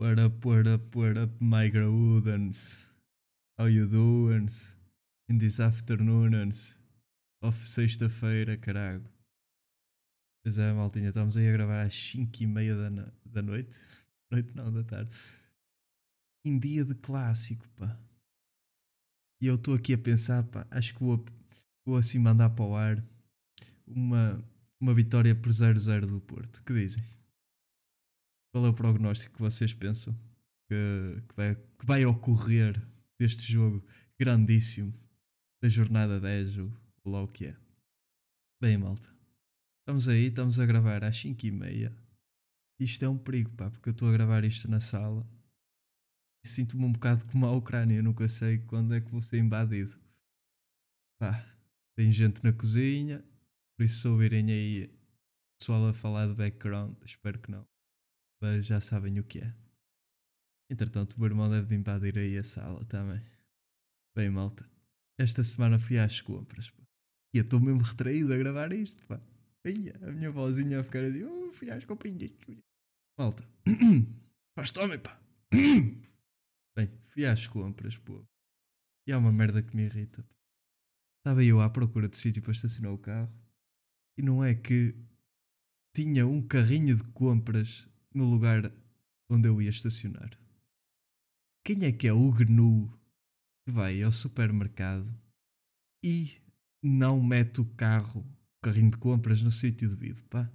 What up, what up, what up, my Graudens? How you doing? In this afternoons of sexta-feira, carago. Pois é, maltinha, estamos aí a gravar às 5 e meia da, da noite. Noite não, da tarde. Em dia de clássico, pá. E eu estou aqui a pensar, pá, acho que vou, vou assim mandar para o ar uma, uma vitória por 0-0 do Porto. Que dizem? Qual é o prognóstico que vocês pensam que, que vai, que vai ocorrer deste jogo grandíssimo da jornada 10 ou lá o que é? Bem, malta, estamos aí, estamos a gravar às 5 e meia. Isto é um perigo, pá, porque eu estou a gravar isto na sala sinto-me um bocado como a Ucrânia. Nunca sei quando é que vou ser invadido. Pá, tem gente na cozinha, por isso se ouvirem aí pessoal a falar de background, espero que não mas já sabem o que é. Entretanto, o meu irmão deve de invadir aí a sala também. Bem, malta, esta semana fui às compras, pá. E eu estou mesmo retraído a gravar isto, pá. Ia, a minha vozinha a ficar assim, oh, fui às comprinhas. Malta, faz tome, pá. Bem, fui às compras, pô. E há uma merda que me irrita, pá. Estava eu à procura de sítio para estacionar o carro e não é que tinha um carrinho de compras no lugar onde eu ia estacionar. Quem é que é o GNU que vai ao supermercado e não mete o carro, o carrinho de compras no sítio devido, pá?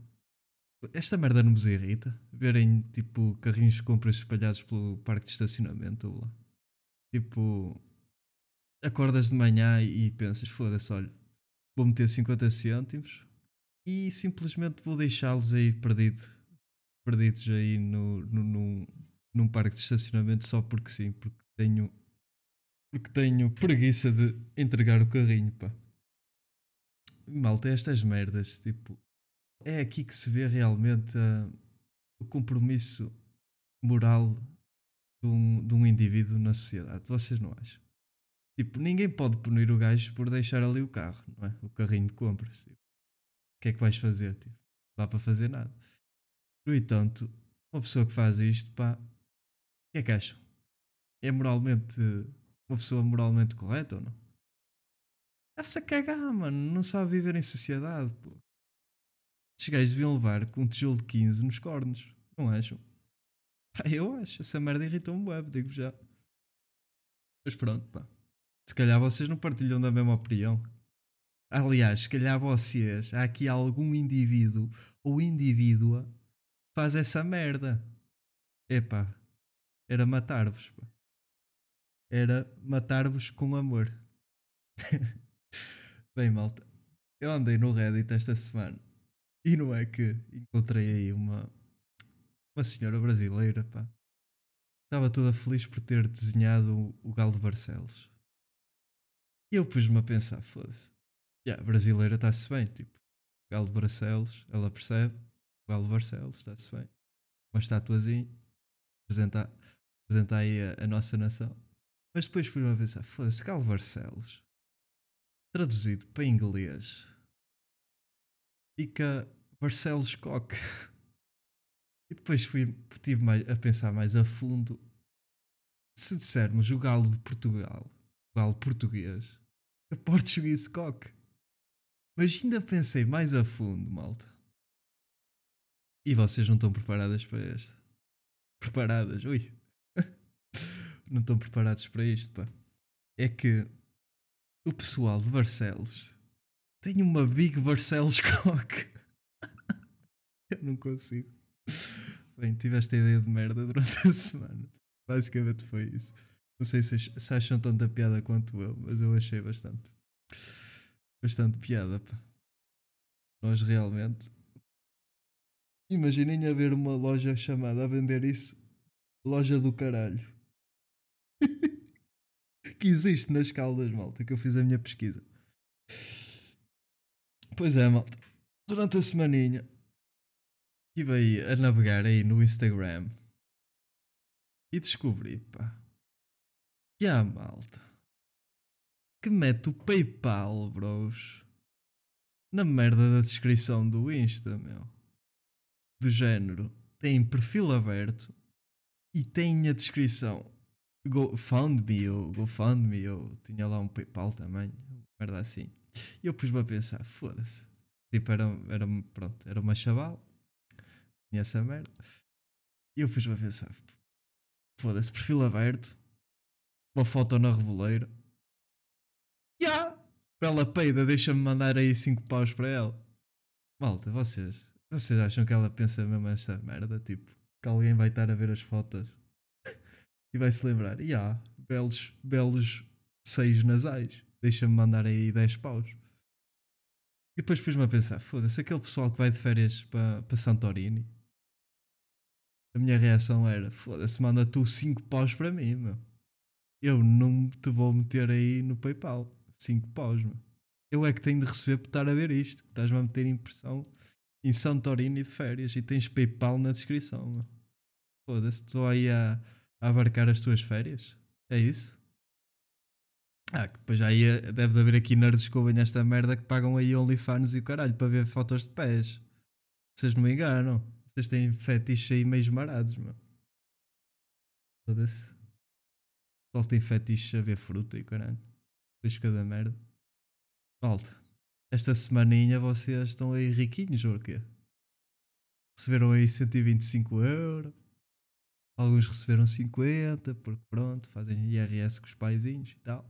Esta merda não vos irrita? Verem, tipo, carrinhos de compras espalhados pelo parque de estacionamento ou lá. Tipo, acordas de manhã e pensas, foda-se, olha, vou meter 50 cêntimos e simplesmente vou deixá-los aí perdido, perdidos aí no, no, num, num parque de estacionamento só porque sim, porque tenho porque tenho preguiça de entregar o carrinho, pá. Malta, estas merdas, tipo, é aqui que se vê realmente ah, o compromisso moral de um, de um indivíduo na sociedade. Vocês não acham? Tipo, ninguém pode punir o gajo por deixar ali o carro, não é? O carrinho de compras. Tipo. O que é que vais fazer? Tipo, não dá para fazer nada. No entanto, uma pessoa que faz isto, pá, o que é que acham? É moralmente uma pessoa moralmente correta ou não? Está-se a cagar, mano. Não sabe viver em sociedade, pô. Estes gajos deviam levar com um tijolo de 15 nos cornos, não acham? Pá, eu acho. Essa merda irrita-me web, digo já. Mas pronto, pá. Se calhar vocês não partilham da mesma opinião. Aliás, se calhar vocês, há aqui algum indivíduo ou indivídua faz essa merda. Epá, era matar-vos. Era matar-vos com amor. Bem, malta, eu andei no Reddit esta semana e não é que encontrei aí uma, uma senhora brasileira, pá. Estava toda feliz por ter desenhado o, Galo de Barcelos. E eu pus-me a pensar, foda-se. Yeah, a brasileira está-se bem, tipo, Galo de Barcelos, ela percebe, Galo Barcelos está-se bem. Uma estatuazinha, apresentar, apresentar aí a, a nossa nação. Mas depois fui-me a pensar, foda-se, Galo Barcelos, traduzido para inglês, fica Barcelos Coque. E depois fui, tive mais, a pensar mais a fundo. Se dissermos o galo de Portugal, o galo português, é Portuguese Coque. Mas ainda pensei mais a fundo, malta. E vocês não estão preparadas para esta. Preparadas, ui. não estão preparados para isto, pá. É que o pessoal de Barcelos tem uma Big Barcelos Coque. Eu não consigo. Bem, tive esta ideia de merda durante a semana. Basicamente foi isso. Não sei se, se acham tanta piada quanto eu, mas eu achei bastante. Bastante piada, pá. Nós realmente. Imaginem haver uma loja chamada a vender isso. Loja do caralho. que existe nas caldas, malta, que eu fiz a minha pesquisa. Pois é, malta. Durante a semaninha estive aí a navegar aí no Instagram e descobri, pá, que há malta que mete o PayPal, bros, na merda da descrição do Insta, meu. Do género, tem perfil aberto e tem a descrição Go, found me ou GoFundMe ou tinha lá um PayPal também, merda assim. E eu pus-me a pensar, foda-se. Tipo, era, era, pronto, era uma chaval, tinha essa merda. E eu pus-me a pensar, foda-se, perfil aberto, uma foto na reboleira. Ya! Yeah! Bela peida, deixa-me mandar aí 5 paus para ela. Malta, vocês, vocês acham que ela pensa mesmo esta merda? Tipo, que alguém vai estar a ver as fotos e vai se lembrar, e há belos, belos seios nasais, deixa-me mandar aí 10 paus. E depois pus-me a pensar, foda-se, aquele pessoal que vai de férias para, para Santorini. A minha reação era, foda-se, manda tu 5 paus para mim, meu. Eu não te vou meter aí no PayPal. 5 paus, meu. Eu é que tenho de receber por estar a ver isto. Que estás-me a meter impressão em Santorini de férias e tens PayPal na descrição. Foda-se, estou aí a a abarcar as tuas férias? É isso? Ah, que depois aí é, deve de haver aqui nerds que ouvem esta merda que pagam aí OnlyFans e o caralho para ver fotos de pés. Vocês não me enganam. Vocês têm fetiches aí meio marados, meu. Foda-se. Só tem fetiches a ver fruta e caralho. Depois cada merda. Malta. Esta semaninha vocês estão aí riquinhos ou quê? Receberam aí 125 euros. Alguns receberam 50, porque pronto, fazem IRS com os paizinhos e tal.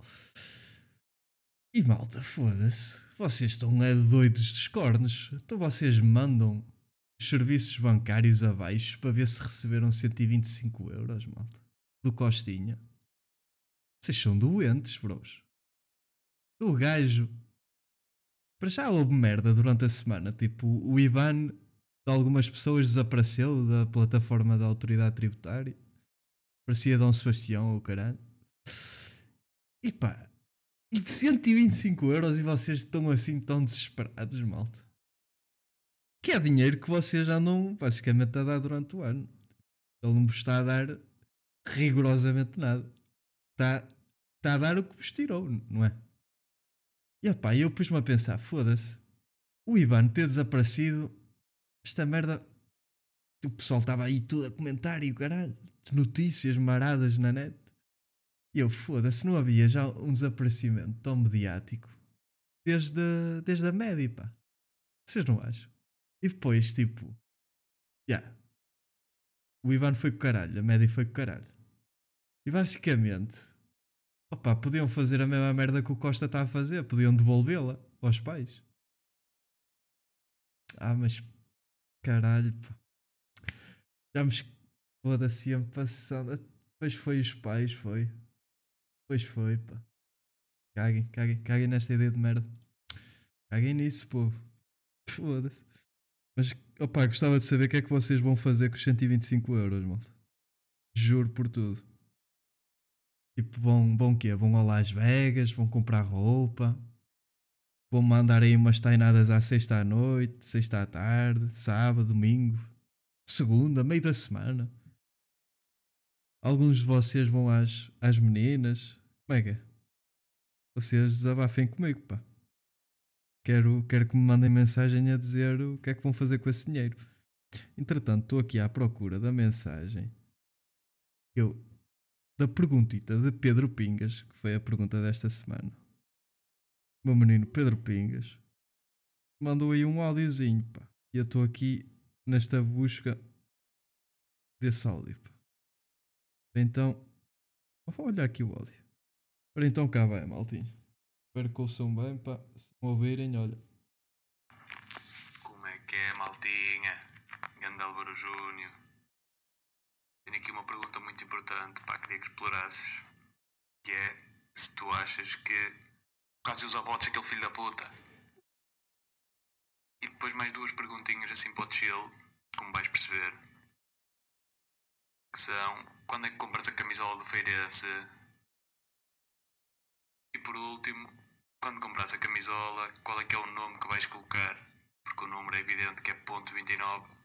E malta, foda-se. Vocês estão é doidos dos cornos. Então vocês mandam os serviços bancários abaixo para ver se receberam 125 euros, malta. Do Costinha. Vocês são doentes, bros. O gajo. Para já houve merda durante a semana. Tipo, o Ivan de algumas pessoas desapareceu da plataforma da autoridade tributária. Parecia Dom Sebastião, o caralho. E pá, e 125 euros e vocês estão assim tão desesperados, malta. Que é dinheiro que vocês andam basicamente a dar durante o ano. Ele não vos está a dar rigorosamente nada. Está, está a dar o que vos tirou, não é? E pá, eu pus-me a pensar, foda-se. O Ivan ter desaparecido esta merda. O pessoal estava aí tudo a comentar e o caralho. Notícias maradas na net. E eu, foda-se, não havia já um desaparecimento tão mediático desde, desde a média, pá. Vocês não acham? E depois, tipo, já. Yeah, o Ivan foi com caralho, a média foi com caralho. E basicamente, opa, podiam fazer a mesma merda que o Costa está a fazer, podiam devolvê-la aos pais. Ah, mas Caralho, pá. Já me foda-se a passando. Depois foi os pais, foi. Pois foi, pá. Caguem, caguem, caguem nesta ideia de merda. Caguem nisso, povo. Foda-se. Mas, opá, gostava de saber o que é que vocês vão fazer com os 125 euros, malta. Juro por tudo. Tipo, vão, vão quê? Vão a Las Vegas, vão comprar roupa, Vou mandar aí umas tainadas à sexta à noite, sexta à tarde, sábado, domingo, segunda, meio da semana. Alguns de vocês vão às, às meninas. Como é que é? Vocês desabafem comigo, pá. Quero, quero que me mandem mensagem a dizer o que é que vão fazer com esse dinheiro. Entretanto, estou aqui à procura da mensagem. Eu, da perguntita de Pedro Pingas, que foi a pergunta desta semana meu menino Pedro Pingas mandou aí um áudiozinho, pá. E eu estou aqui nesta busca desse áudio, pá. Então, olha aqui o áudio. Ora então cá vai, maltinho. Espero que ouçam bem, pá. Se me ouvirem, olha. Como é que é, maltinha? Gandalvaro Júnior. Tenho aqui uma pergunta muito importante, pá, queria que explorasses. Que é se tu achas que Quase usa bots aquele filho da puta. E depois mais duas perguntinhas assim para o chill, como vais perceber. Que são quando é que compras a camisola do Feirense? E por último, quando compras a camisola, qual é que é o nome que vais colocar? Porque o número é evidente que é ponto 29.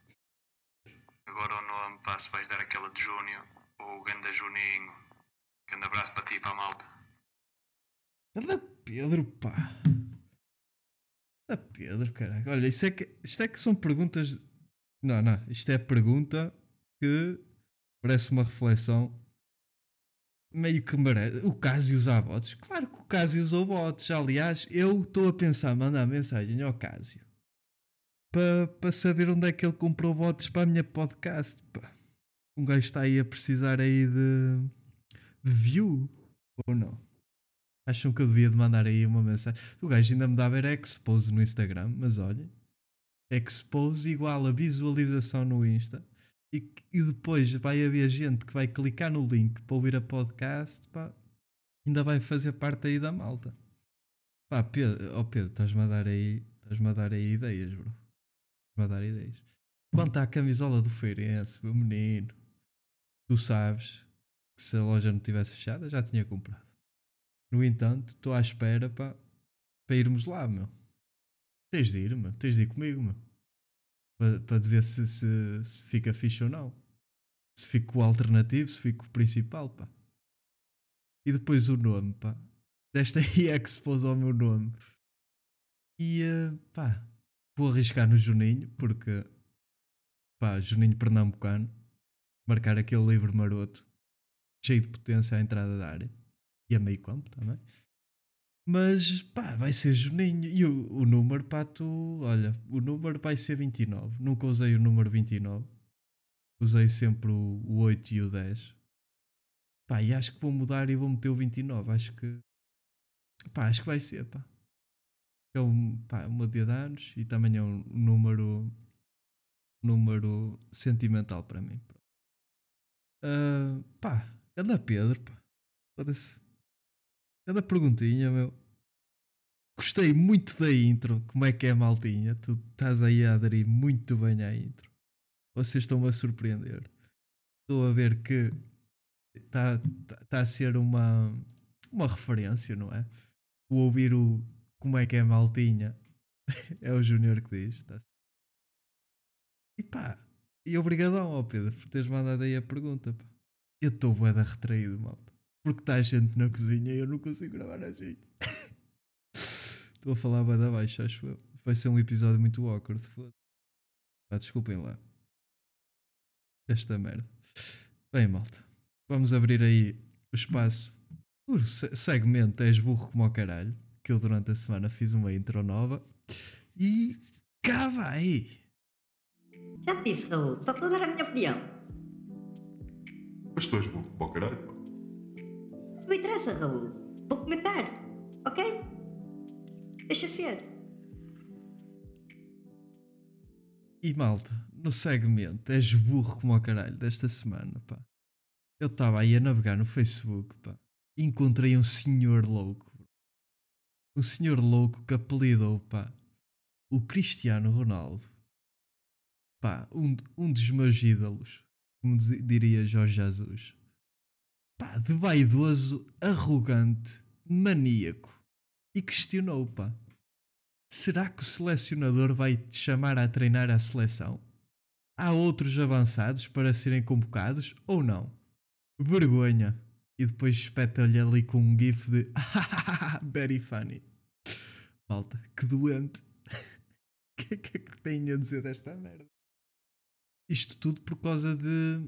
Agora o nome, pá, se vais dar aquela de Júnior ou Ganda Juninho. Grande abraço para ti e para a malta. Pedro, pá. A Pedro, caralho. Olha, isso é que, isto é que são perguntas. Não, não. Isto é pergunta que Parece uma reflexão. Meio que merece. O Cássio usa bots? Claro que o Cássio usou bots. Aliás, eu estou a pensar mandar mensagem ao Cássio para pa saber onde é que ele comprou bots para a minha podcast. Um gajo está aí a precisar aí de, de view ou não? Acham que eu devia de mandar aí uma mensagem? O gajo ainda me dá ver expose no Instagram, mas olha, expose igual a visualização no Insta. E, e depois vai haver gente que vai clicar no link para ouvir a podcast, pá, ainda vai fazer parte aí da malta. Pá, Pedro, oh Pedro, estás-me a dar aí, estás-me a dar aí ideias, bro. A dar ideias. Quanto à camisola do Feirense, meu menino, tu sabes que se a loja não tivesse fechada já tinha comprado. No entanto, estou à espera para, irmos lá, meu. Tens de ir, meu. Tens de ir comigo, meu. Para, dizer se, se, se fica fixe ou não. Se fica o alternativo, se fica o principal, pá. E depois o nome, pá. Desta aí é que se pôs ao meu nome. E, uh, pá, vou arriscar no Juninho, porque, pá, Juninho Pernambucano, marcar aquele livro maroto, cheio de potência à entrada da área e a meio campo também. Mas pá, vai ser Juninho. E o, o número, pá, tu. Olha, o número vai ser 29. Nunca usei o número 29. Usei sempre o, o 8 e o 10. Pá, e acho que vou mudar e vou meter o 29. Acho que. Pá, acho que vai ser, pá. É um, pá, uma dia de anos e também é um número. Número sentimental para mim. Uh, pá, anda Pedro, pá. Foda-se. Cada perguntinha, meu. Gostei muito da intro. Como é que é, maltinha? Tu estás aí a aderir muito bem à intro. Vocês estão-me a surpreender. Estou a ver que está tá, tá a ser uma, uma referência, não é? O ouvir o como é que é, maltinha. é o Júnior que diz. Tá e pá, e obrigadão, ó Pedro, por teres mandado aí a pergunta. Pá. Eu estou bué retraído, malta. Porque está gente na cozinha e eu não consigo gravar assim. Estou a falar bada abaixo, acho eu. Vai ser um episódio muito awkward. Ah, desculpem lá. Esta merda. Bem, malta. Vamos abrir aí o espaço. O segmento és burro como o caralho. Que eu durante a semana fiz uma intro nova. E cá vai! Já te disse, Raul. Estou a dar a minha opinião. Mas tu és burro como o caralho, não interessa, Raul. Vou comentar, ok? Deixa ser. E malta, no segmento, és burro como o caralho desta semana, pá. Eu estava aí a navegar no Facebook, pá. E encontrei um senhor louco. Um senhor louco que apelidou, pá, o Cristiano Ronaldo. Pá, um, um dos meus ídolos, como diria Jorge Jesus pá, de vaidoso, arrogante, maníaco. E questionou, pá. Será que o selecionador vai te chamar a treinar a seleção? Há outros avançados para serem convocados ou não? Vergonha. E depois espeta-lhe ali com um gif de very funny. Malta, que doente. O que é que tem a dizer desta merda? Isto tudo por causa de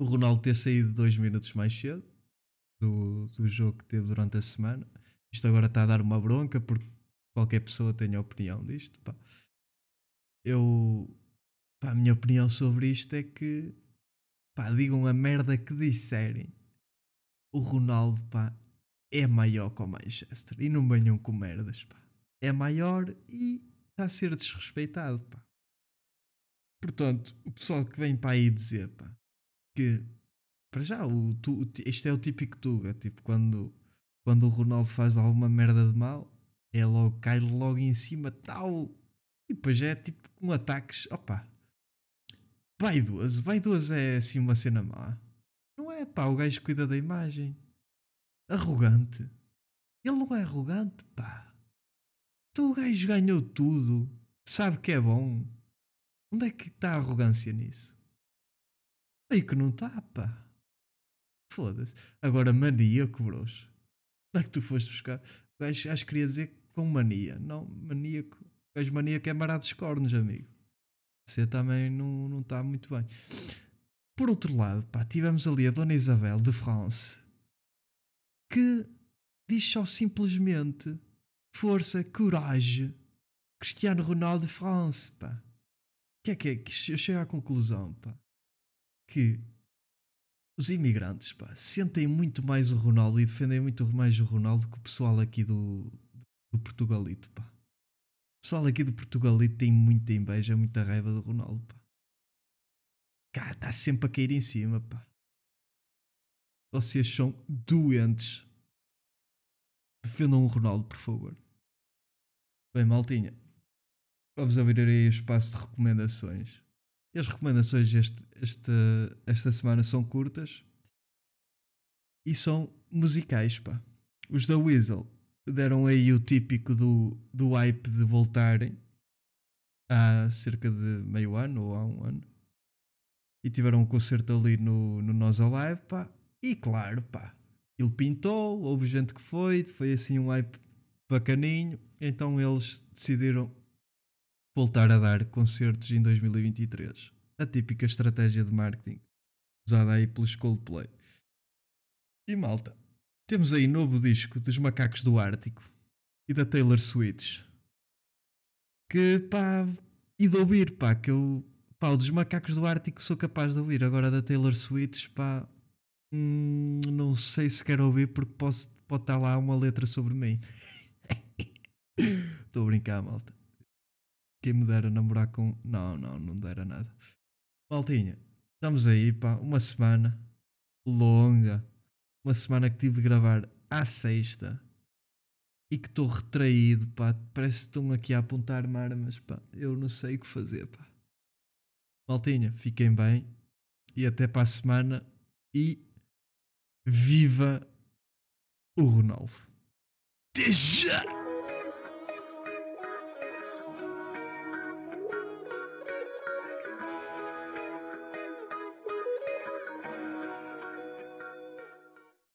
o Ronaldo ter saído dois minutos mais cedo do, do jogo que teve durante a semana. Isto agora está a dar uma bronca porque qualquer pessoa tem opinião disto. Pá. Eu. Pá, a minha opinião sobre isto é que. Pá, digam a merda que disserem. O Ronaldo, pá, é maior que o Manchester. E não venham com merdas, pá. É maior e está a ser desrespeitado, pá. Portanto, o pessoal que vem para aí dizer, pá, que para já o, tu, isto é o típico Tuga, tipo quando, quando o Ronaldo faz alguma merda de mal, é logo, cai logo em cima, tal, e depois é tipo com ataques, opa, vaidoso, vaidoso é assim uma cena má, não é pá, o gajo cuida da imagem, arrogante, ele não é arrogante, pá, então o gajo ganhou tudo, sabe que é bom, onde é que está a arrogância nisso? Aí que não está, pá. Foda-se. Agora, maníaco, bros. Onde é que tu foste buscar? O gajo acho que queria dizer com mania. Não, maníaco. O gajo maníaco é marado dos cornos, amigo. Você também não está muito bem. Por outro lado, pá, tivemos ali a Dona Isabel de France que diz só simplesmente força, coragem, Cristiano Ronaldo de France, pá. O que é que é? Que eu chego à conclusão, pá, que os imigrantes, pá, sentem muito mais o Ronaldo e defendem muito mais o Ronaldo que o pessoal aqui do, do Portugalito, pá. O pessoal aqui do Portugalito tem muita inveja, muita raiva do Ronaldo, pá. Cara, está sempre a cair em cima, pá. Vocês são doentes. Defendam o Ronaldo, por favor. Bem, maltinha. Vamos abrir aí o espaço de recomendações. E as recomendações este, esta, esta semana são curtas e são musicais, pá. Os da Weasel deram aí o típico do, do hype de voltarem há cerca de meio ano ou há um ano. E tiveram um concerto ali no, no Nós Alive, pá. E claro, pá, ele pintou, houve gente que foi, foi assim um hype bacaninho. Então eles decidiram voltar a dar concertos em 2023. A típica estratégia de marketing usada aí pelos Coldplay. E malta, temos aí novo disco dos Macacos do Ártico e da Taylor Swift. Que pá, e de ouvir, pá, que eu, pá, o dos Macacos do Ártico sou capaz de ouvir. Agora da Taylor Swift, pá, hum, não sei se quero ouvir porque posso, pode estar lá uma letra sobre mim. Estou a brincar, malta. Quem me dera namorar com. Não, não, não dera nada. Maltinha, estamos aí, pá, uma semana longa. Uma semana que tive de gravar à sexta. E que estou retraído, pá. Parece que estão aqui a apontar-me armas, pá. Eu não sei o que fazer, pá. Maltinha, fiquem bem. E até para a semana. E viva o Ronaldo. Até já!